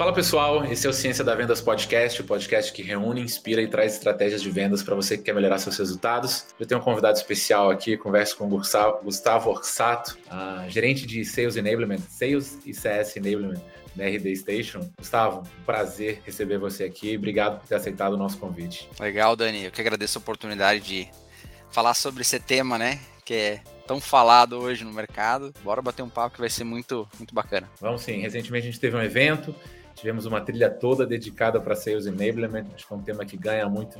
Fala pessoal, esse é o Ciência da Vendas Podcast, o podcast que reúne, inspira e traz estratégias de vendas para você que quer melhorar seus resultados. Eu tenho um convidado especial aqui, converso com o Gustavo Orsato, gerente de Sales Enablement, Sales e CS Enablement da RD Station. Gustavo, prazer receber você aqui. Obrigado por ter aceitado o nosso convite. Legal, Dani. Eu que agradeço a oportunidade de falar sobre esse tema, né? Que é tão falado hoje no mercado. Bora bater um papo que vai ser muito, muito bacana. Vamos sim. Recentemente a gente teve um evento Tivemos uma trilha toda dedicada para Sales Enablement, acho que é um tema que ganha muito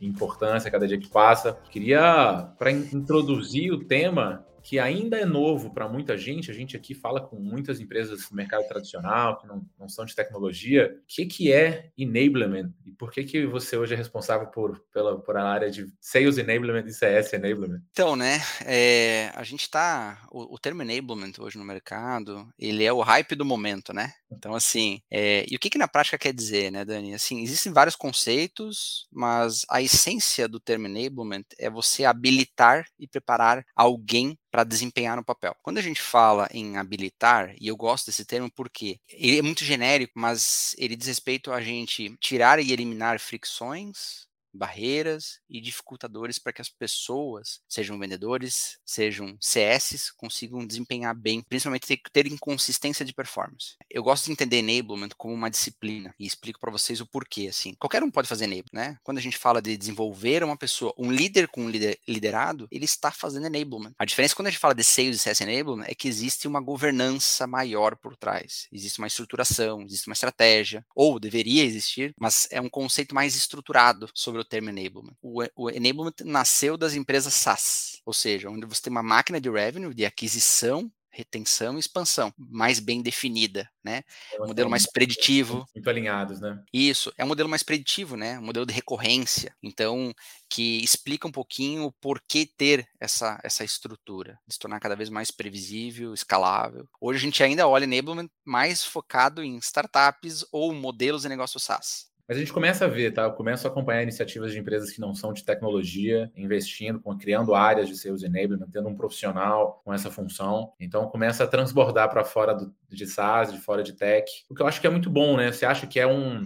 importância cada dia que passa. Queria, para introduzir o tema, que ainda é novo para muita gente. A gente aqui fala com muitas empresas do mercado tradicional que não, não são de tecnologia. O que, que é enablement e por que, que você hoje é responsável por, pela, por a área de Sales Enablement e CS Enablement? Então, né, é, a gente está. O, o, termo enablement hoje no mercado, ele é o hype do momento, né? Então, assim, é, e o que, que na prática quer dizer, né, Dani? Assim, existem vários conceitos, mas a essência do termo enablement é você habilitar e preparar alguém para desempenhar no papel. Quando a gente fala em habilitar, e eu gosto desse termo porque ele é muito genérico, mas ele diz respeito a gente tirar e eliminar fricções, barreiras e dificultadores para que as pessoas, sejam vendedores, sejam CS, consigam desempenhar bem, principalmente ter, ter inconsistência de performance. Eu gosto de entender enablement como uma disciplina e explico para vocês o porquê. Assim, qualquer um pode fazer enablement, né? Quando a gente fala de desenvolver uma pessoa, um líder com um lider, liderado, ele está fazendo enablement. A diferença quando a gente fala de sales e CS enablement é que existe uma governança maior por trás, existe uma estruturação, existe uma estratégia, ou deveria existir, mas é um conceito mais estruturado sobre o termo enablement. O, o enablement nasceu das empresas SaaS, ou seja, onde você tem uma máquina de revenue, de aquisição retenção e expansão mais bem definida, né? Um modelo mais preditivo. Muito alinhados, né? Isso, é um modelo mais preditivo, né? Um modelo de recorrência. Então, que explica um pouquinho o porquê ter essa, essa estrutura, de se tornar cada vez mais previsível, escalável. Hoje a gente ainda olha enablement mais focado em startups ou modelos de negócio SaaS. Mas a gente começa a ver, tá? Eu começo a acompanhar iniciativas de empresas que não são de tecnologia, investindo, criando áreas de sales enablement, tendo um profissional com essa função. Então começa a transbordar para fora do, de SaaS, de fora de tech, o que eu acho que é muito bom, né? Você acha que é um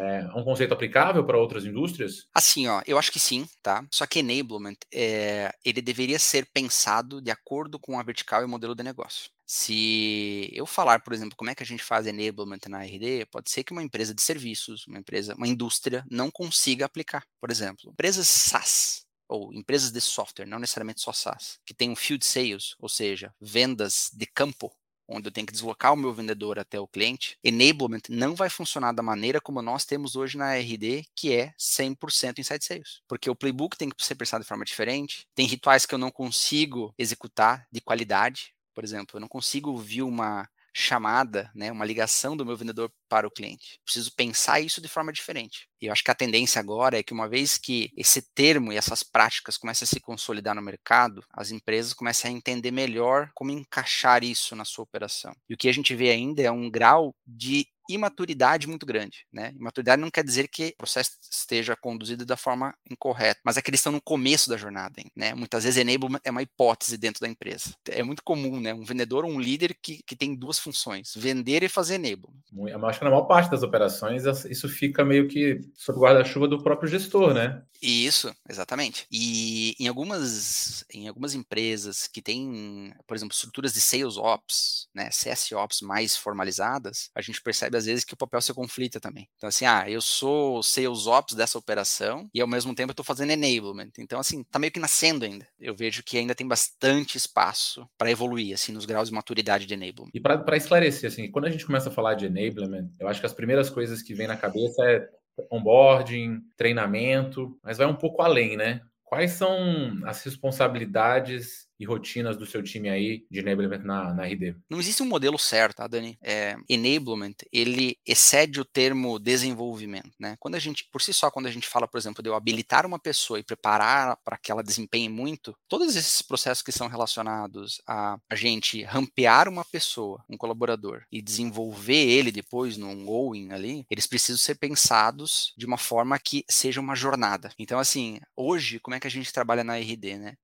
é um conceito aplicável para outras indústrias? Assim, ó, eu acho que sim, tá? Só que enablement, é, ele deveria ser pensado de acordo com a vertical e o modelo de negócio. Se eu falar, por exemplo, como é que a gente faz enablement na RD, pode ser que uma empresa de serviços, uma empresa, uma indústria não consiga aplicar. Por exemplo, empresas SaaS, ou empresas de software, não necessariamente só SaaS, que tem um field sales, ou seja, vendas de campo, onde eu tenho que deslocar o meu vendedor até o cliente, enablement não vai funcionar da maneira como nós temos hoje na RD, que é 100% inside sales. Porque o playbook tem que ser pensado de forma diferente, tem rituais que eu não consigo executar de qualidade, por exemplo, eu não consigo ouvir uma chamada, né, uma ligação do meu vendedor para o cliente. Preciso pensar isso de forma diferente. E eu acho que a tendência agora é que uma vez que esse termo e essas práticas começam a se consolidar no mercado, as empresas começam a entender melhor como encaixar isso na sua operação. E o que a gente vê ainda é um grau de imaturidade muito grande, né? Imaturidade não quer dizer que o processo esteja conduzido da forma incorreta, mas é que eles estão no começo da jornada, né? Muitas vezes enablement é uma hipótese dentro da empresa. É muito comum, né? Um vendedor ou um líder que, que tem duas funções, vender e fazer enablement. Eu acho que na maior parte das operações isso fica meio que sob guarda-chuva do próprio gestor, né? Isso, exatamente. E em algumas, em algumas empresas que têm, por exemplo, estruturas de sales ops, né, CS ops mais formalizadas, a gente percebe às vezes que o papel se conflita também. Então, assim, ah, eu sou sales ops dessa operação e ao mesmo tempo eu estou fazendo enablement. Então, assim, tá meio que nascendo ainda. Eu vejo que ainda tem bastante espaço para evoluir, assim, nos graus de maturidade de enablement. E para esclarecer, assim, quando a gente começa a falar de enablement, eu acho que as primeiras coisas que vem na cabeça é onboarding, treinamento, mas vai um pouco além, né? Quais são as responsabilidades e rotinas do seu time aí de enablement na, na RD? Não existe um modelo certo, tá, Dani? É, enablement, ele excede o termo desenvolvimento, né? Quando a gente, por si só, quando a gente fala, por exemplo, de eu habilitar uma pessoa e preparar para que ela desempenhe muito, todos esses processos que são relacionados a a gente rampear uma pessoa, um colaborador, e desenvolver ele depois no ongoing ali, eles precisam ser pensados de uma forma que seja uma jornada. Então, assim, hoje, como é que a gente trabalha na RD, né?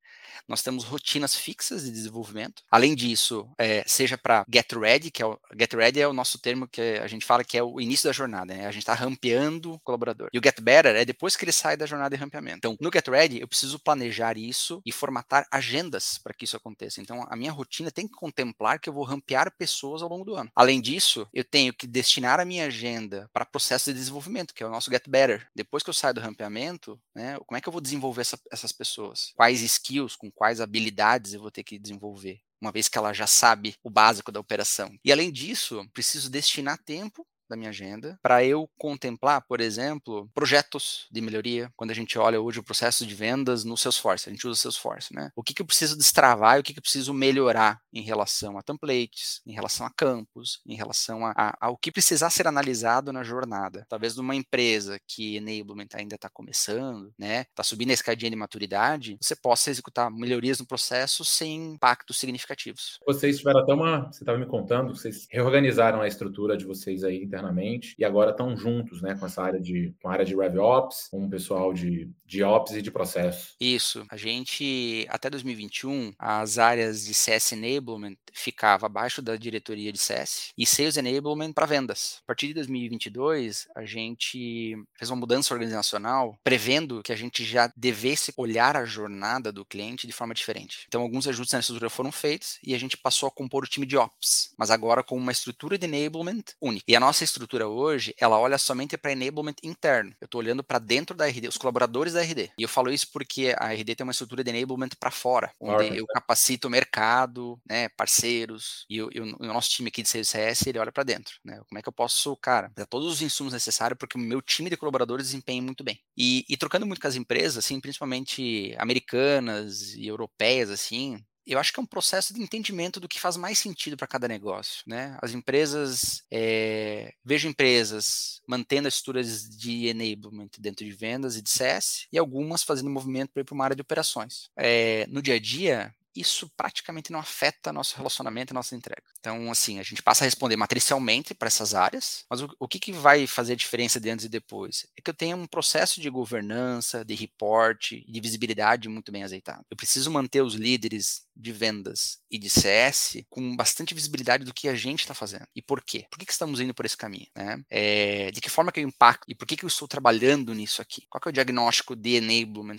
Nós temos rotinas rotinas fixas de desenvolvimento. Além disso, é, seja para get ready, que é o get ready é o nosso termo que a gente fala que é o início da jornada, né? A gente está rampeando o colaborador. E o get better é depois que ele sai da jornada de rampeamento. Então, no get ready, eu preciso planejar isso e formatar agendas para que isso aconteça. Então, a minha rotina tem que contemplar que eu vou rampear pessoas ao longo do ano. Além disso, eu tenho que destinar a minha agenda para processo de desenvolvimento, que é o nosso get better. Depois que eu saio do rampeamento, né, como é que eu vou desenvolver essa, essas pessoas? Quais skills, com quais habilidades eu vou ter que desenvolver? uma vez que ela já sabe o básico da operação. E além disso, preciso destinar tempo da minha agenda para eu contemplar, por exemplo, projetos de melhoria. Quando a gente olha hoje o processo de vendas no Salesforce, a gente usa Salesforce, né? O que, que eu preciso destravar e o que, que eu preciso melhorar em relação a templates, em relação a campos, em relação a, a, ao que precisar ser analisado na jornada. Talvez numa empresa que enablement ainda está começando, né? Está subindo a escadinha de maturidade, você possa executar melhorias no processo sem impactos significativos. Vocês tiveram até uma, você estava me contando, vocês reorganizaram a estrutura de vocês aí internamente e agora estão juntos, né, com essa área de com a área de RevOps, com o pessoal de, de Ops e de processo. Isso. A gente até 2021 as áreas de CS Enablement ficava abaixo da diretoria de CS e Sales Enablement para vendas. A partir de 2022 a gente fez uma mudança organizacional prevendo que a gente já devesse olhar a jornada do cliente de forma diferente. Então alguns ajustes na estrutura foram feitos e a gente passou a compor o time de Ops, mas agora com uma estrutura de enablement única. E a nossa estrutura hoje, ela olha somente para enablement interno. Eu estou olhando para dentro da RD, os colaboradores da RD. E eu falo isso porque a RD tem uma estrutura de enablement para fora, onde eu capacito o mercado, né, parceiros, e, eu, eu, o nosso time aqui de CS, ele olha para dentro, né? Como é que eu posso, cara, dar todos os insumos necessários para que o meu time de colaboradores desempenhe muito bem. E, e trocando muito com as empresas, assim, principalmente americanas e europeias, assim, eu acho que é um processo de entendimento do que faz mais sentido para cada negócio, né? As empresas, é, vejo empresas mantendo as estruturas de enablement dentro de vendas e de CS e algumas fazendo movimento para ir para uma área de operações. É, no dia a dia, isso praticamente não afeta nosso relacionamento e nossa entrega. Então, assim, a gente passa a responder matricialmente para essas áreas, mas o, o que, que vai fazer a diferença de antes e depois? É que eu tenha um processo de governança, de reporte de visibilidade muito bem azeitado. Eu preciso manter os líderes de vendas e de CS com bastante visibilidade do que a gente está fazendo e por quê. Por que, que, estamos indo por esse caminho? Né? É, de que forma que eu impacto e por que, que eu estou trabalhando nisso aqui? Qual é o diagnóstico de enablement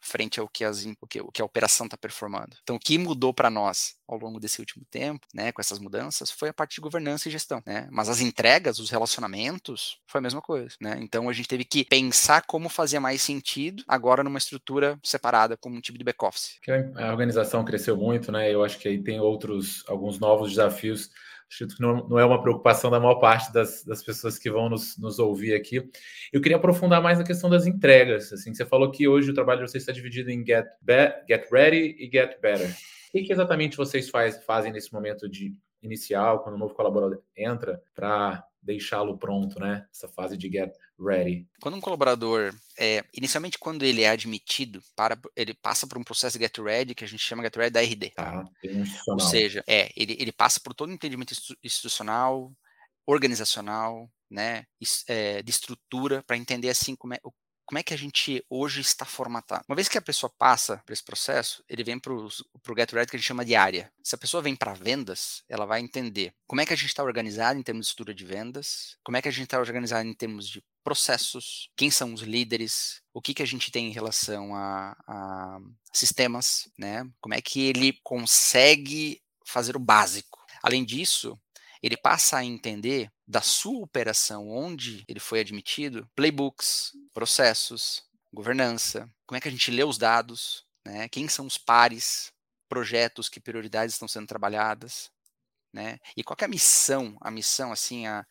frente ao que, as, o que, o que a operação está performando? Então, o que mudou para nós ao longo desse último tempo, né, com essas mudanças, foi a parte de governança e gestão, né? Mas as entregas, os relacionamentos, foi a mesma coisa, né? Então a gente teve que pensar como fazer mais sentido agora numa estrutura separada, como um tipo de back-office. A organização cresceu muito, né? Eu acho que aí tem outros, alguns novos desafios. Acho que não, não é uma preocupação da maior parte das, das pessoas que vão nos, nos ouvir aqui. Eu queria aprofundar mais na questão das entregas. Assim, você falou que hoje o trabalho de vocês está dividido em get, be, get ready e get better. O que, exatamente vocês faz, fazem nesse momento de inicial, quando o novo colaborador entra, para deixá-lo pronto, né? Essa fase de get ready. Quando um colaborador, é, inicialmente quando ele é admitido, para, ele passa por um processo de get ready, que a gente chama get ready da RD. Tá, Ou seja, é, ele, ele passa por todo o entendimento institucional, organizacional, né, é, de estrutura, para entender assim como é, como é que a gente hoje está formatado. Uma vez que a pessoa passa por esse processo, ele vem para o Get Ready que a gente chama de área. Se a pessoa vem para vendas, ela vai entender como é que a gente está organizado em termos de estrutura de vendas, como é que a gente está organizado em termos de processos, quem são os líderes, o que, que a gente tem em relação a, a sistemas, né? Como é que ele consegue fazer o básico. Além disso, ele passa a entender da sua operação onde ele foi admitido, playbooks, processos, governança, como é que a gente lê os dados, né? quem são os pares, projetos, que prioridades estão sendo trabalhadas, né? E qual é a missão, a missão, assim, a,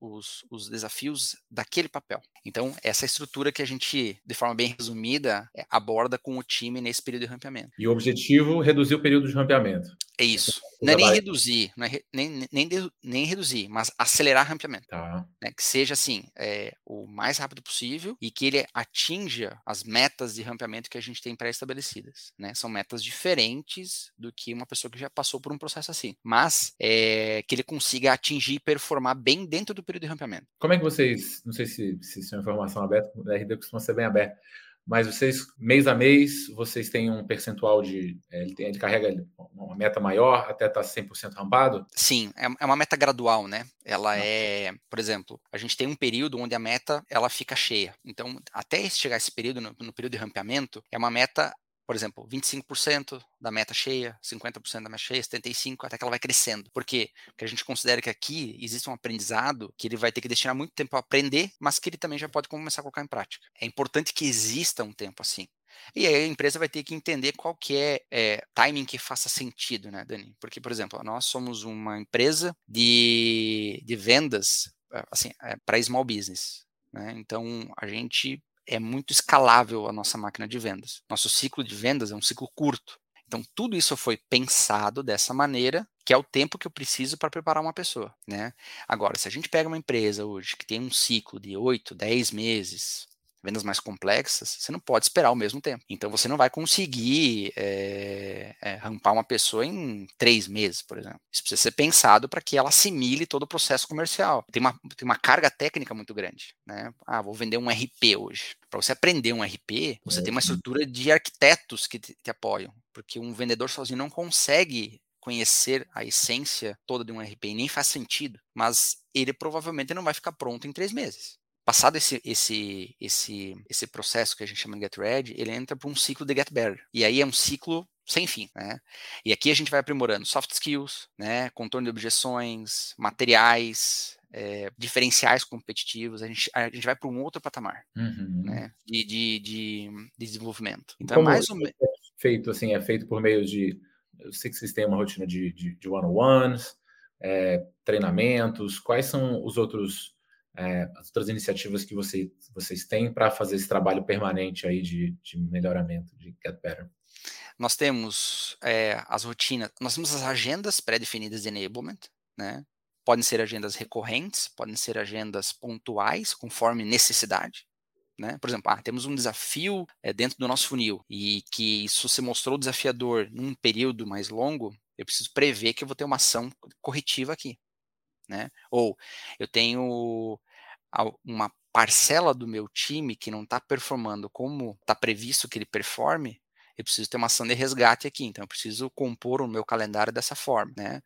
os, os, desafios daquele papel. Então, essa estrutura que a gente, de forma bem resumida, é, aborda com o time nesse período de rampeamento. E o objetivo, reduzir o período de rampeamento. É isso. Não é nem reduzir, não é nem, nem, nem reduzir, mas acelerar rampeamento. Tá. Né? Que seja assim, é, o mais rápido possível e que ele atinja as metas de rampeamento que a gente tem pré-estabelecidas. Né? São metas diferentes do que uma pessoa que já passou por um processo assim. Mas é, que ele consiga atingir e performar bem dentro do período de rampeamento. Como é que vocês, não sei se, se isso é uma informação aberta, o RD costuma ser bem aberto, mas vocês, mês a mês, vocês têm um percentual de. É, ele, tem, ele carrega uma meta maior até estar tá 100% rampado? Sim, é, é, uma meta gradual, né? Ela ah. é, por exemplo, a gente tem um período onde a meta ela fica cheia. Então, até chegar esse período, no, no período de rampeamento, é uma meta por exemplo, 25% da meta cheia, 50% da meta cheia, 75%, até que ela vai crescendo. Por quê? Porque a gente considera que aqui existe um aprendizado que ele vai ter que destinar muito tempo a aprender, mas que ele também já pode começar a colocar em prática. É importante que exista um tempo assim. E aí a empresa vai ter que entender qual que é, é, timing que faça sentido, né, Dani? Porque, por exemplo, nós somos uma empresa de, de vendas assim, é, para small business. Né? Então, a gente é muito escalável a nossa máquina de vendas. Nosso ciclo de vendas é um ciclo curto. Então, tudo isso foi pensado dessa maneira, que é o tempo que eu preciso para preparar uma pessoa. Né? Agora, se a gente pega uma empresa hoje que tem um ciclo de 8, 10 meses, vendas mais complexas, você não pode esperar o mesmo tempo. Então você não vai conseguir é, é, rampar uma pessoa em três meses, por exemplo. Isso precisa ser pensado para que ela assimile todo o processo comercial. Tem uma, tem uma carga técnica muito grande. Né? Ah, vou vender um RP hoje. Para você aprender um RP, você tem uma uhum. estrutura de arquitetos que te, te apoiam, porque um vendedor sozinho não consegue conhecer a essência toda de um RP e nem faz sentido, mas ele provavelmente não vai ficar pronto em três meses. Passado esse, esse, esse, esse processo que a gente chama de Get Ready, ele entra para um ciclo de Get Better. E aí é um ciclo sem fim, né? E aqui a gente vai aprimorando soft skills, né? Contorno de objeções, materiais, é, diferenciais competitivos. A gente, a gente vai para um outro patamar, uhum. né? De, de, de, de, desenvolvimento. Então, é Como é mais ou menos é feito assim, é feito por meio de, eu sei que vocês têm uma rotina de, de, de one-on-ones, é, treinamentos. Quais são os outros é, as outras iniciativas que você, vocês têm para fazer esse trabalho permanente aí de, de melhoramento, de Get Better? Nós temos é, as rotinas, nós temos as agendas pré-definidas de enablement, né? Podem ser agendas recorrentes, podem ser agendas pontuais, conforme necessidade. Né? Por exemplo, ah, temos um desafio é, dentro do nosso funil e que isso se mostrou desafiador num período mais longo, eu preciso prever que eu vou ter uma ação corretiva aqui né? Ou eu tenho uma parcela do meu time que não está performando como está previsto que ele performe, eu preciso ter uma ação de resgate aqui, então eu preciso compor o meu calendário dessa forma, né?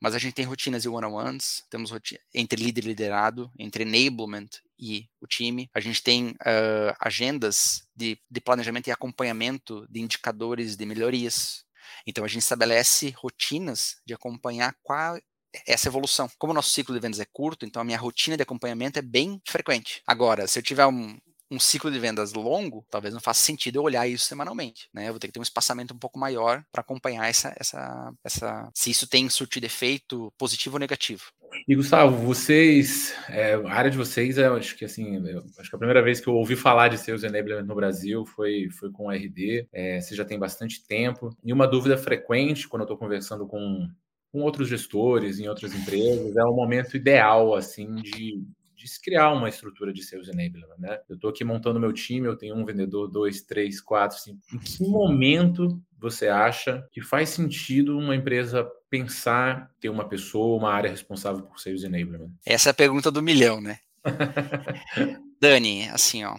Mas a gente tem rotinas de one-on-ones, temos entre líder e liderado, entre enablement e o time, a gente tem uh, agendas de, de planejamento e acompanhamento de indicadores de melhorias, então a gente estabelece rotinas de acompanhar qual, essa evolução. Como o nosso ciclo de vendas é curto, então a minha rotina de acompanhamento é bem frequente. Agora, se eu tiver um, um ciclo de vendas longo, talvez não faça sentido eu olhar isso semanalmente, né? Eu vou ter que ter um espaçamento um pouco maior para acompanhar essa, essa, essa, se isso tem surtido efeito positivo ou negativo. E Gustavo, vocês, é, a área de vocês, é, acho que assim, acho que a primeira vez que eu ouvi falar de Sales Enablement no Brasil foi, foi com o RD. É, você já tem bastante tempo. E uma dúvida frequente quando eu estou conversando com com outros gestores em outras empresas, é o momento ideal assim de, de se criar uma estrutura de sales enablement, né? Eu estou aqui montando meu time, eu tenho um vendedor, dois, três, quatro, cinco. Em que momento você acha que faz sentido uma empresa pensar ter uma pessoa, uma área responsável por sales enablement? Essa é a pergunta do milhão, né? Dani, assim, ó,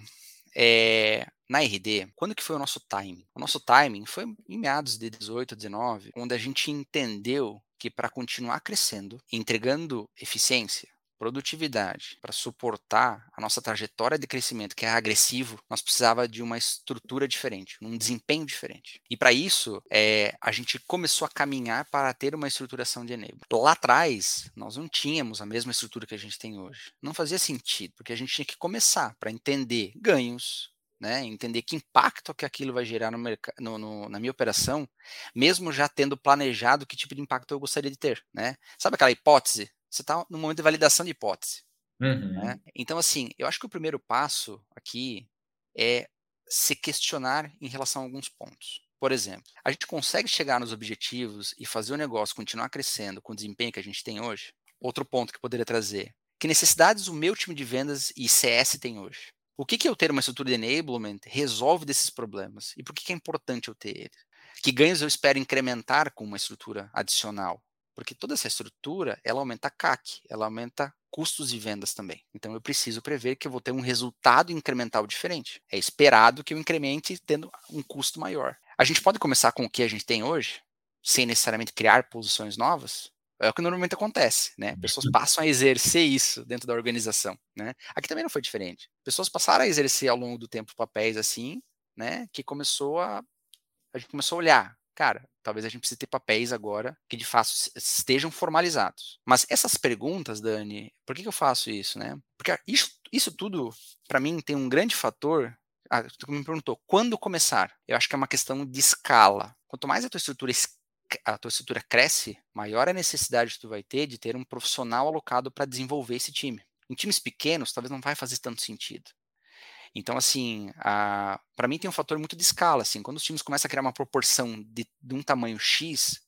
é, na RD, quando que foi o nosso timing? O nosso timing foi em meados de 18, 19, onde a gente entendeu que para continuar crescendo, entregando eficiência, produtividade, para suportar a nossa trajetória de crescimento, que é agressivo, nós precisava de uma estrutura diferente, um desempenho diferente. E para isso, é, a gente começou a caminhar para ter uma estruturação de enable. Lá atrás, nós não tínhamos a mesma estrutura que a gente tem hoje. Não fazia sentido, porque a gente tinha que começar para entender ganhos, né, entender que impacto que aquilo vai gerar no, no, no, na minha operação, mesmo já tendo planejado que tipo de impacto eu gostaria de ter, né? Sabe aquela hipótese? Você está no momento de validação de hipótese. Uhum. Né? Então, assim, eu acho que o primeiro passo aqui é se questionar em relação a alguns pontos. Por exemplo, a gente consegue chegar nos objetivos e fazer o negócio continuar crescendo com o desempenho que a gente tem hoje? Outro ponto que poderia trazer. Que necessidades o meu time de vendas e CS tem hoje? O que, que eu ter uma estrutura de enablement resolve desses problemas? E por que, que é importante eu ter ele? Que ganhos eu espero incrementar com uma estrutura adicional? Porque toda essa estrutura, ela aumenta CAC, ela aumenta custos e vendas também. Então eu preciso prever que eu vou ter um resultado incremental diferente. É esperado que eu incremente tendo um custo maior. A gente pode começar com o que a gente tem hoje, sem necessariamente criar posições novas? É o que normalmente acontece, né? Pessoas uhum. passam a exercer isso dentro da organização, né? Aqui também não foi diferente. Pessoas passaram a exercer ao longo do tempo papéis assim, né? Que começou a a gente começou a olhar, cara, talvez a gente precise ter papéis agora que de fato estejam formalizados. Mas essas perguntas, Dani, por que, que eu faço isso, né? Porque isso, isso tudo, para mim, tem um grande fator. Ah, tu me perguntou, quando começar? Eu acho que é uma questão de escala. Quanto mais a tua estrutura a tua estrutura cresce, maior a necessidade que tu vai ter de ter um profissional alocado para desenvolver esse time. Em times pequenos, talvez não vai fazer tanto sentido. Então, assim, para mim tem um fator muito de escala. Assim, quando os times começam a criar uma proporção de, de um tamanho X,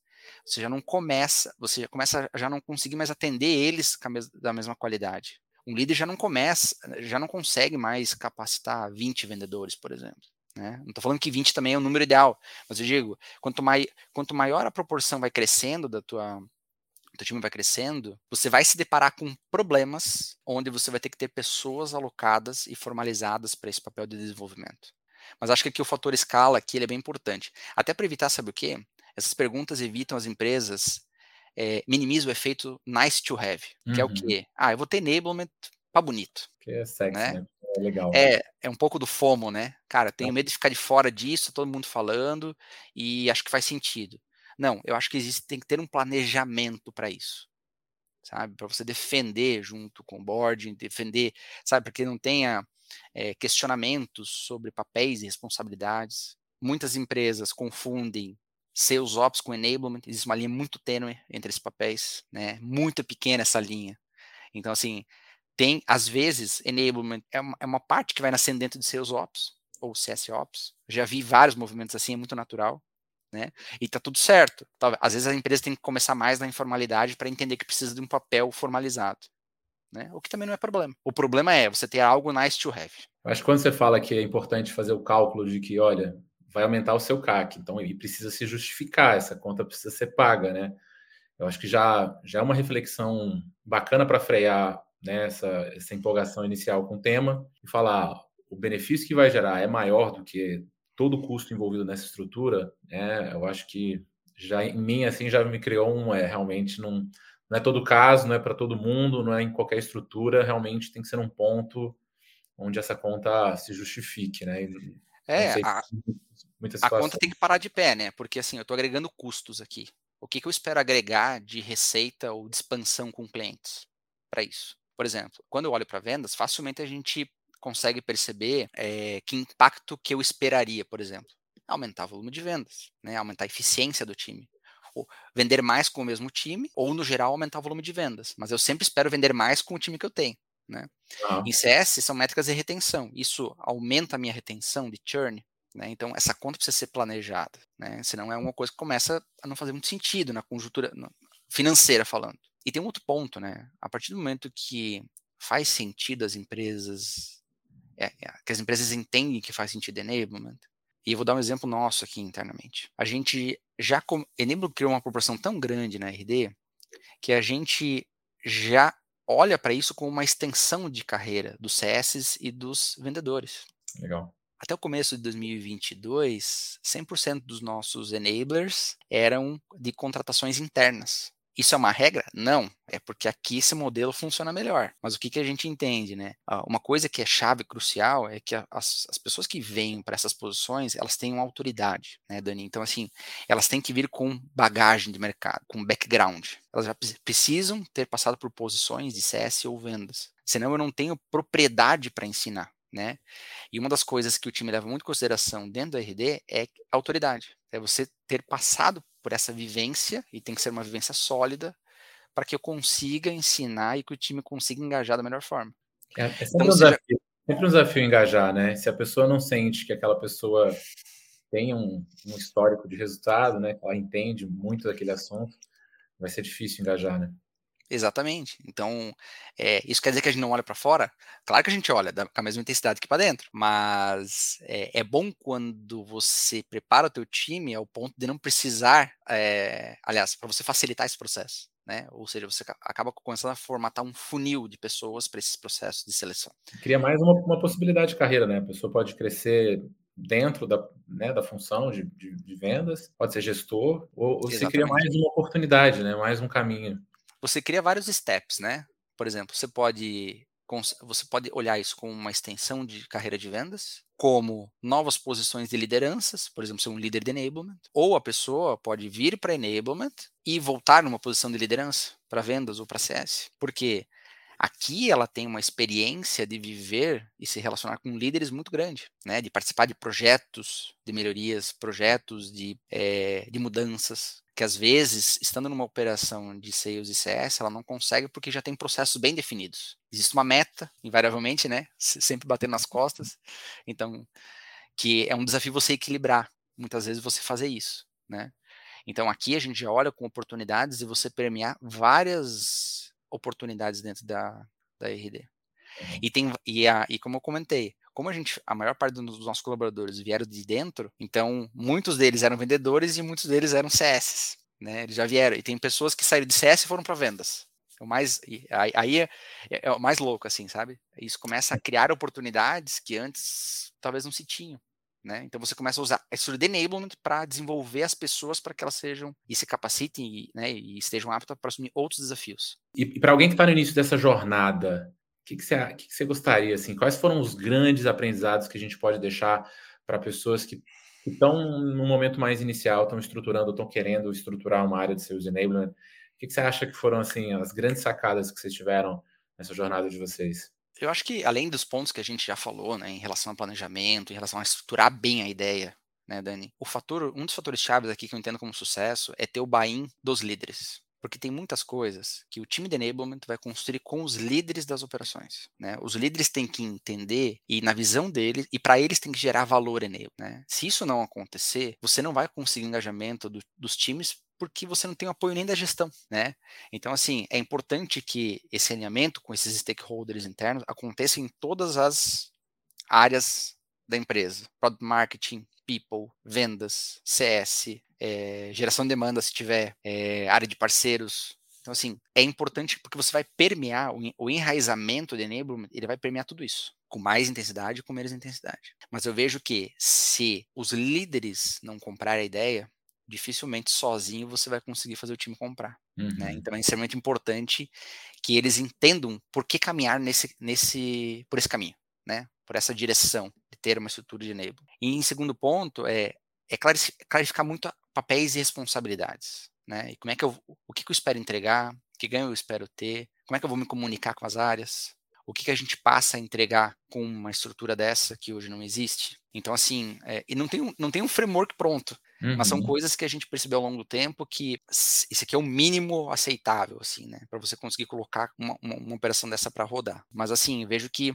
você já não começa, você já começa a já não conseguir mais atender eles da mesma qualidade. Um líder já não começa, já não consegue mais capacitar 20 vendedores, por exemplo. Né? Não estou falando que 20 também é o número ideal, mas eu digo, quanto, mai, quanto maior a proporção vai crescendo da tua, teu time vai crescendo, você vai se deparar com problemas onde você vai ter que ter pessoas alocadas e formalizadas para esse papel de desenvolvimento. Mas acho que aqui o fator escala aqui ele é bem importante. Até para evitar, sabe o quê? Essas perguntas evitam as empresas é, minimizam o efeito nice to have, que uhum. é o uhum. quê? Ah, eu vou ter enablement para bonito. Que é sexy, né? né? É legal. É, é um pouco do FOMO, né? Cara, tenho é. medo de ficar de fora disso, todo mundo falando, e acho que faz sentido. Não, eu acho que existe, tem que ter um planejamento para isso, sabe? Para você defender junto com o board, defender, sabe? Para que não tenha é, questionamentos sobre papéis e responsabilidades. Muitas empresas confundem seus ops com enablement, existe uma linha muito tênue entre esses papéis, né? Muito pequena essa linha. Então, assim, tem, às vezes, enablement é uma, é uma parte que vai nascendo dentro de seus ops, ou CSOps. Já vi vários movimentos assim, é muito natural né? E tá tudo certo. Às vezes a empresa tem que começar mais na informalidade para entender que precisa de um papel formalizado. Né? O que também não é problema. O problema é você ter algo nice to have. Acho que quando você fala que é importante fazer o cálculo de que, olha, vai aumentar o seu CAC, então ele precisa se justificar, essa conta precisa ser paga, né? Eu acho que já, já é uma reflexão bacana para frear né, essa, essa empolgação inicial com o tema e falar o benefício que vai gerar é maior do que todo o custo envolvido nessa estrutura, né, eu acho que já em mim assim já me criou um é realmente não, não é todo caso, não é para todo mundo, não é em qualquer estrutura, realmente tem que ser um ponto onde essa conta se justifique, né? E, é, a, a, conta tem que parar de pé, né? Porque assim, eu estou agregando custos aqui. O que, que eu espero agregar de receita ou de expansão com clientes para isso? Por exemplo, quando eu olho para vendas, facilmente a gente consegue perceber é, que impacto que eu esperaria, por exemplo. Aumentar o volume de vendas, né? aumentar a eficiência do time. Ou vender mais com o mesmo time, ou no geral aumentar o volume de vendas. Mas eu sempre espero vender mais com o time que eu tenho. Né? Em CS são métricas de retenção. Isso aumenta a minha retenção de churn. Né? Então essa conta precisa ser planejada. Né? Senão é uma coisa que começa a não fazer muito sentido na conjuntura financeira falando. E tem um outro ponto, né? A partir do momento que faz sentido as empresas é, é, que as empresas entendem que faz sentido enablement. E eu vou dar um exemplo nosso aqui internamente. A gente já com, Enable criou uma proporção tão grande na RD que a gente já olha para isso como uma extensão de carreira dos CS e dos vendedores. Legal. Até o começo de 2022, 100% dos nossos enablers eram de contratações internas. Isso é uma regra? Não. É porque aqui esse modelo funciona melhor. Mas o que, que a gente entende, né? Uma coisa que é chave crucial é que as, as pessoas que vêm para essas posições, elas têm uma autoridade, né, Dani? Então, assim, elas têm que vir com bagagem de mercado, com background. Elas já precisam ter passado por posições de CS ou vendas. Senão eu não tenho propriedade para ensinar. Né? E uma das coisas que o time leva muito em consideração dentro do RD é autoridade. É você ter passado por essa vivência, e tem que ser uma vivência sólida, para que eu consiga ensinar e que o time consiga engajar da melhor forma. É, é sempre, então, um desafio, sempre um desafio engajar, né? Se a pessoa não sente que aquela pessoa tem um, um histórico de resultado, né? Ela entende muito daquele assunto, vai ser difícil engajar, né? Exatamente. Então, é, isso quer dizer que a gente não olha para fora? Claro que a gente olha da, com a mesma intensidade que para dentro, mas é, é, bom quando você prepara o teu time ao ponto de não precisar, é, aliás, para você facilitar esse processo. né? Ou seja, você acaba começando a formatar um funil de pessoas para esses processos de seleção. Cria mais uma, uma, possibilidade de carreira, né? A pessoa pode crescer dentro da, né, da função de, de, de vendas, pode ser gestor, ou, ou você cria mais uma oportunidade, né? Mais um caminho. Você cria vários steps, né? Por exemplo, você pode você pode olhar isso como uma extensão de carreira de vendas, como novas posições de lideranças, por exemplo, ser um líder de enablement, ou a pessoa pode vir para enablement e voltar numa posição de liderança para vendas ou para CS. Porque Aqui ela tem uma experiência de viver e se relacionar com líderes muito grande, né? De participar de projetos de melhorias, projetos de, é, de mudanças, que às vezes, estando numa operação de sales e CS, ela não consegue porque já tem processos bem definidos. Existe uma meta, invariavelmente, né? Sempre batendo nas costas. Então, que é um desafio você equilibrar. Muitas vezes você fazer isso, né? Então, aqui a gente já olha com oportunidades de você permear várias oportunidades dentro da, da RD. Uhum. E, tem, e, a, e como eu comentei, como a gente, a maior parte dos nossos colaboradores vieram de dentro, então muitos deles eram vendedores e muitos deles eram CS, né? Eles já vieram. E tem pessoas que saíram de CS e foram para vendas. É o mais, aí é, é, é, o mais louco, assim, sabe? Isso começa a criar oportunidades que antes talvez não se tinham. Né? Então você começa a usar a estrutura de enablement para desenvolver as pessoas para que elas sejam e se capacitem e, né, e estejam aptas para assumir outros desafios. E, e para alguém que está no início dessa jornada, o que, que, você, que, que você gostaria? Assim, quais foram os grandes aprendizados que a gente pode deixar para pessoas que estão no momento mais inicial, estão estruturando, estão querendo estruturar uma área de seus enablement? O que, que você acha que foram assim as grandes sacadas que vocês tiveram nessa jornada de vocês? Eu acho que, além dos pontos que a gente já falou, né, em relação ao planejamento, em relação a estruturar bem a ideia, né, Dani? O fator, um dos fatores chaves aqui que eu entendo como sucesso é ter o buy-in dos líderes. Porque tem muitas coisas que o time de enablement vai construir com os líderes das operações. Né? Os líderes têm que entender e na visão deles, e para eles tem que gerar valor enable. Né? Se isso não acontecer, você não vai conseguir engajamento do, dos times porque você não tem o apoio nem da gestão, né? Então, assim, é importante que esse alinhamento com esses stakeholders internos aconteça em todas as áreas da empresa. Product marketing, people, vendas, CS, é, eh, geração de demanda se tiver, é, área de parceiros. Então, assim, é importante porque você vai permear, o, enraizamento de enablement, ele vai permear tudo isso com mais intensidade e com menos intensidade. Mas eu vejo que se os líderes não comprarem a ideia, dificilmente sozinho você vai conseguir fazer o time comprar. Né? Uhum. Né? Então é extremamente importante que eles entendam por que caminhar nesse, nesse, por esse caminho, né? por essa direção de ter uma estrutura de enable. E em segundo ponto é, é clarificar muito papéis e responsabilidades. Né? E como é que eu, o que, que eu espero entregar, que ganho eu espero ter, como é que eu vou me comunicar com as áreas, o que, que a gente passa a entregar com uma estrutura dessa que hoje não existe. Então, assim, é, e não tem, um, não tem um framework pronto. Uhum. Mas são uhum. coisas que a gente percebeu ao longo do tempo que isso aqui é o mínimo aceitável, assim, né? Para você conseguir colocar uma, uma, uma operação dessa para rodar. Mas, assim, vejo que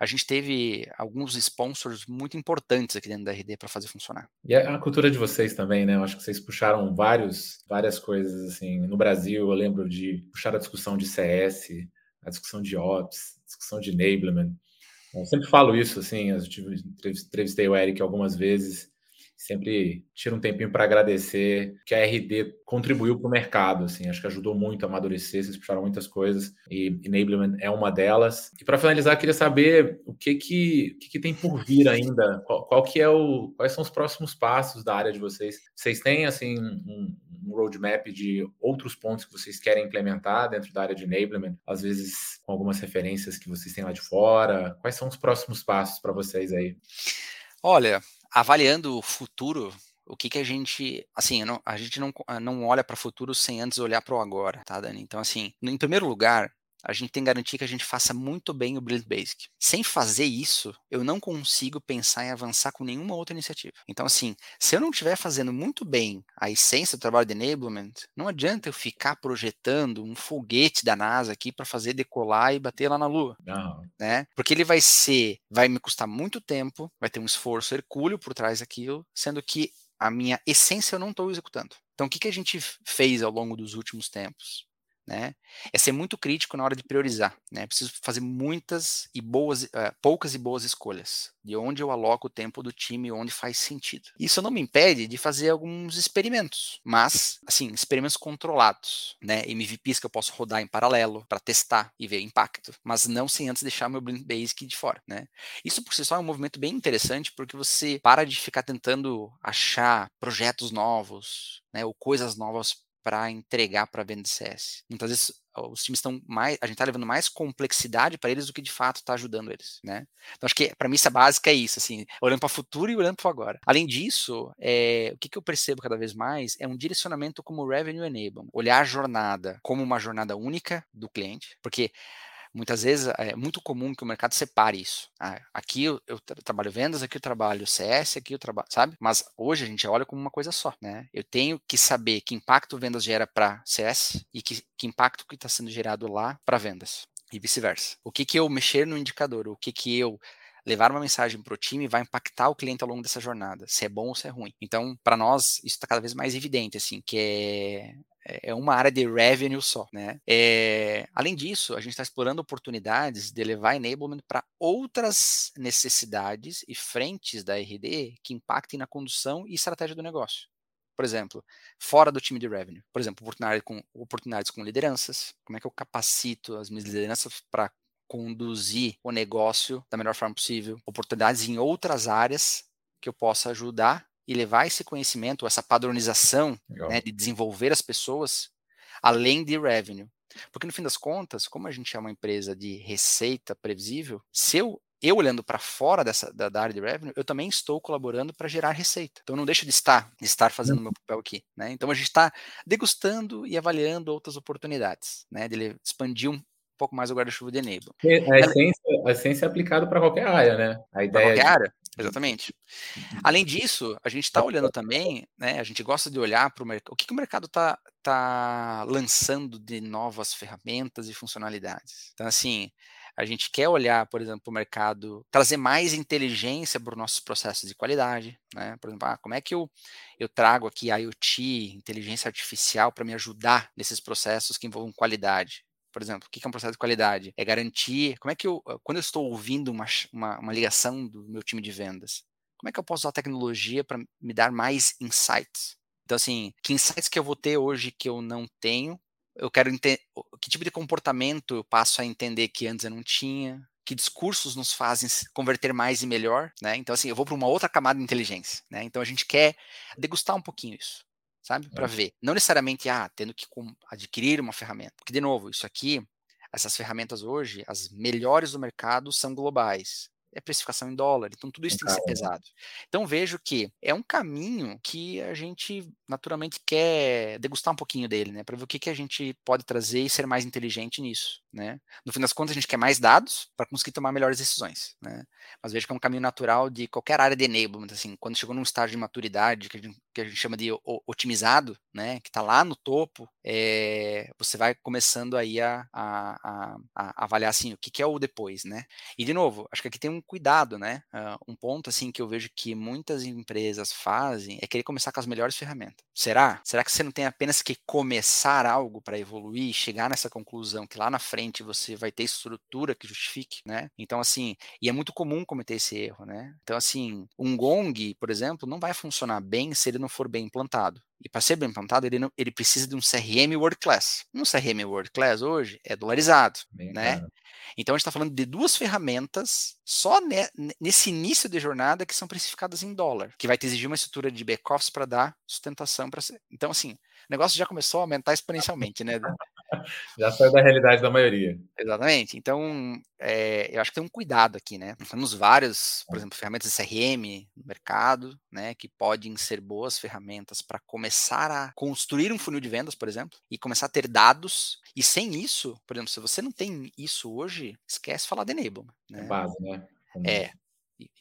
a gente teve alguns sponsors muito importantes aqui dentro da RD para fazer funcionar. E a cultura de vocês também, né? Eu acho que vocês puxaram vários, várias coisas, assim. No Brasil, eu lembro de puxar a discussão de CS, a discussão de Ops, discussão de enablement. Eu sempre falo isso, assim, eu tive, entrevistei o Eric algumas vezes sempre tira um tempinho para agradecer que a RD contribuiu para o mercado, assim, acho que ajudou muito a amadurecer, vocês puxaram muitas coisas e enablement é uma delas. E para finalizar, queria saber o que que, que, que tem por vir ainda, qual, qual, que é o, quais são os próximos passos da área de vocês? Vocês têm assim um, um roadmap de outros pontos que vocês querem implementar dentro da área de enablement, às vezes com algumas referências que vocês têm lá de fora? Quais são os próximos passos para vocês aí? Olha, avaliando o futuro, o que que a gente, assim, não, a gente não, não olha para o futuro sem antes olhar para o agora, tá, Dani? Então, assim, em primeiro lugar, a gente tem que garantir que a gente faça muito bem o Build Basic. Sem fazer isso, eu não consigo pensar em avançar com nenhuma outra iniciativa. Então, assim, se eu não estiver fazendo muito bem a essência do trabalho de enablement, não adianta eu ficar projetando um foguete da NASA aqui para fazer decolar e bater lá na Lua. Não. Né? Porque ele vai ser, vai me custar muito tempo, vai ter um esforço hercúleo por trás daquilo, sendo que a minha essência eu não estou executando. Então, o que, que a gente fez ao longo dos últimos tempos? Né, é ser muito crítico na hora de priorizar, né? Preciso fazer muitas e boas, uh, poucas e boas escolhas de onde eu aloco o tempo do time, onde faz sentido. Isso não me impede de fazer alguns experimentos, mas assim, experimentos controlados, né? MVPs que eu posso rodar em paralelo para testar e ver impacto, mas não sem antes deixar meu blind basic de fora, né? Isso por si só é um movimento bem interessante porque você para de ficar tentando achar projetos novos, né, ou coisas novas para entregar para a venda de CS. Muitas vezes os times estão mais, a gente está levando mais complexidade para eles do que de fato está ajudando eles, né? Então acho que para mim essa básica é isso, assim, olhando para o futuro e olhando para o agora. Além disso, é, o que, que eu percebo cada vez mais é um direcionamento como Revenue Enablement, olhar a jornada como uma jornada única do cliente, porque Muitas vezes é muito comum que o mercado separe isso. Ah, aqui eu, eu trabalho vendas, aqui eu trabalho CS, aqui eu trabalho, sabe? Mas hoje a gente olha como uma coisa só, né? Eu tenho que saber que impacto vendas gera para CS e que, que impacto que está sendo gerado lá para vendas e vice-versa. O que que eu mexer no indicador, o que que eu levar uma mensagem para o time vai impactar o cliente ao longo dessa jornada, se é bom ou se é ruim. Então, para nós, isso está cada vez mais evidente, assim, que é é, é uma área de revenue só, né? É, além disso, a gente está explorando oportunidades de levar enablement para outras necessidades e frentes da RD que impactem na condução e estratégia do negócio. Por exemplo, fora do time de revenue. Por exemplo, oportunidade com, oportunidades com lideranças. Como é que eu capacito as minhas lideranças para conduzir o negócio da melhor forma possível? Oportunidades em outras áreas que eu possa ajudar e levar esse conhecimento, essa padronização né, de desenvolver as pessoas, além de revenue. Porque no fim das contas, como a gente é uma empresa de receita previsível, se eu, eu olhando para fora dessa, da, da, área de revenue, eu também estou colaborando para gerar receita. Então não deixa de estar, de estar fazendo o meu papel aqui. Né? Então a gente está degustando e avaliando outras oportunidades, né? de expandir um pouco mais o guarda-chuva de enable. A essência, a essência é aplicada para qualquer área, né? A ideia qualquer de... área. Exatamente. Além disso, a gente está olhando também, né? A gente gosta de olhar para o mercado. O que, que o mercado está tá lançando de novas ferramentas e funcionalidades. Então, assim, a gente quer olhar, por exemplo, para o mercado, trazer mais inteligência para os nossos processos de qualidade, né? Por exemplo, ah, como é que eu, eu trago aqui IoT, inteligência artificial, para me ajudar nesses processos que envolvam qualidade? Por exemplo, o que é um processo de qualidade? É garantir. Como é que eu, quando eu estou ouvindo uma, uma, uma ligação do meu time de vendas, como é que eu posso usar a tecnologia para me dar mais insights? Então, assim, que insights que eu vou ter hoje que eu não tenho? Eu quero entender que tipo de comportamento eu passo a entender que antes eu não tinha, que discursos nos fazem converter mais e melhor, né? Então, assim, eu vou para uma outra camada de inteligência, né? Então, a gente quer degustar um pouquinho isso sabe? Para ver. Não necessariamente, ah, tendo que adquirir uma ferramenta. Porque, de novo, isso aqui, essas ferramentas hoje, as melhores do mercado são globais é precificação em dólar, então tudo isso tem que ser pesado. Então vejo que é um caminho que a gente naturalmente quer degustar um pouquinho dele, né, para ver o que, que a gente pode trazer e ser mais inteligente nisso, né. No fim das contas a gente quer mais dados para conseguir tomar melhores decisões, né. Mas vejo que é um caminho natural de qualquer área de enablement, assim, quando chegou num estágio de maturidade que a gente, que a gente chama de otimizado, né, que está lá no topo, é, você vai começando aí a, a, a, a avaliar assim o que, que é o depois, né. E de novo, acho que aqui tem um cuidado, né? Uh, um ponto assim que eu vejo que muitas empresas fazem é querer começar com as melhores ferramentas. Será? Será que você não tem apenas que começar algo para evoluir, chegar nessa conclusão que lá na frente você vai ter estrutura que justifique, né? Então assim, e é muito comum cometer esse erro, né? Então assim, um gong, por exemplo, não vai funcionar bem se ele não for bem implantado. E para ser bem implantado, ele, não, ele precisa de um CRM World Class. Um CRM World Class hoje é dolarizado, bem, né? Então a gente está falando de duas ferramentas só ne, nesse início de jornada que são precificadas em dólar, que vai te exigir uma estrutura de back-office para dar sustentação para Então, assim, o negócio já começou a aumentar exponencialmente, né? Já saiu da realidade da maioria. Exatamente. Então, é, eu acho que tem um cuidado aqui, né? Temos vários, por exemplo, ferramentas de CRM no mercado, né? Que podem ser boas ferramentas para começar a construir um funil de vendas, por exemplo, e começar a ter dados. E sem isso, por exemplo, se você não tem isso hoje, esquece falar de enablement. Né? É base, né? É,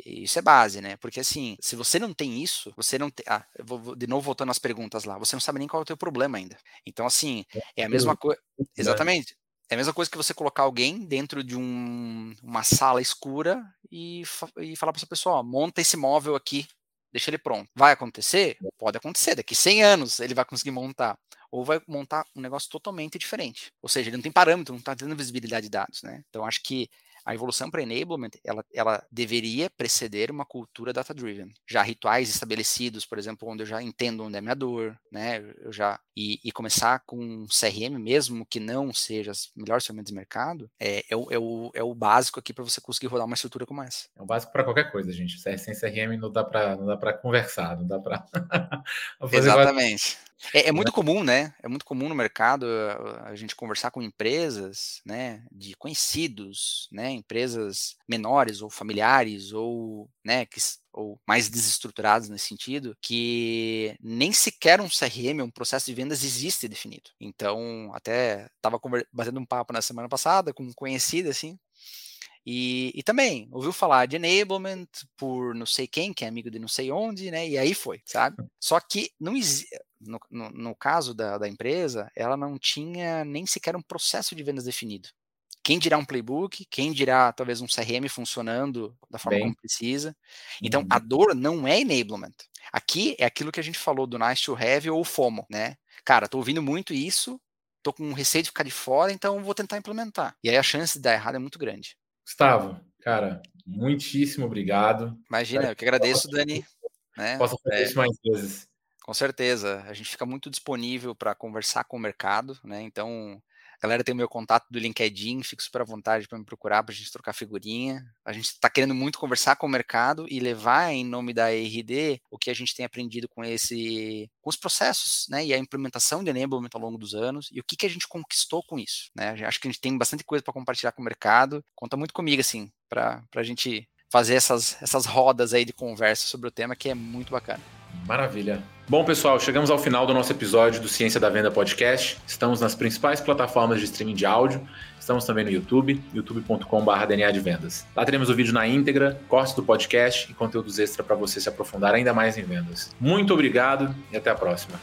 isso é base, né? Porque assim, se você não tem isso, você não tem. Ah, vou de novo voltando às perguntas lá, você não sabe nem qual é o teu problema ainda. Então, assim, é a mesma coisa. Exatamente. É a mesma coisa que você colocar alguém dentro de um, uma sala escura e, e falar para essa pessoa: ó, monta esse móvel aqui, deixa ele pronto. Vai acontecer? Pode acontecer. Daqui 100 anos ele vai conseguir montar. ou vai montar um negócio totalmente diferente. Ou seja, ele não tem parâmetro, não está tendo visibilidade de dados, né? Então acho que a evolução para enablement, ela, ela deveria preceder uma cultura data-driven. Já rituais estabelecidos, por exemplo, onde eu já entendo onde é minha dor, né? Eu já e, e começar com um CRM mesmo que não seja as melhores ferramentas de mercado, é, é, o, é, o, é o básico aqui para você conseguir rodar uma estrutura como essa. É o básico para qualquer coisa, gente. Sem CRM não dá para não dá para conversar, não dá para Exatamente. É, é, muito comum, né? É muito comum no mercado a, a, gente conversar com empresas, né, de conhecidos, né, empresas menores ou familiares ou, né, que, ou mais desestruturados nesse sentido, que nem sequer um CRM, um processo de vendas existe definido. Então, até estava batendo um papo na semana passada com um conhecido assim, e, e, também ouviu falar de enablement por não sei quem, que é amigo de não sei onde, né? E aí foi, sabe? Só que não no, no, no caso da, da empresa, ela não tinha nem sequer um processo de vendas definido. Quem dirá um playbook, quem dirá talvez um CRM funcionando da forma Bem. como precisa. Então, uhum. a dor não é enablement. Aqui é aquilo que a gente falou do nice to have ou FOMO, né? Cara, tô ouvindo muito isso, tô com receio de ficar de fora, então vou tentar implementar. E aí a chance de dar errado é muito grande. Gustavo, cara, muitíssimo obrigado. Imagina, eu que agradeço, Dani. Né? Posso fazer é, isso mais vezes. Com certeza, a gente fica muito disponível para conversar com o mercado, né? Então, a galera tem o meu contato do LinkedIn, fico super à vontade para me procurar para a gente trocar figurinha. A gente está querendo muito conversar com o mercado e levar em nome da ERD o que a gente tem aprendido com esse, com os processos, né? E a implementação de enablement ao longo dos anos e o que, que a gente conquistou com isso, né? Acho que a gente tem bastante coisa para compartilhar com o mercado. Conta muito comigo, assim, para a gente fazer essas, essas rodas aí de conversa sobre o tema que é muito bacana. Maravilha. Bom, pessoal, chegamos ao final do nosso episódio do Ciência da Venda Podcast. Estamos nas principais plataformas de streaming de áudio. Estamos também no YouTube, youtube.com.br DNA de Vendas. Lá teremos o vídeo na íntegra, cortes do podcast e conteúdos extra para você se aprofundar ainda mais em vendas. Muito obrigado e até a próxima.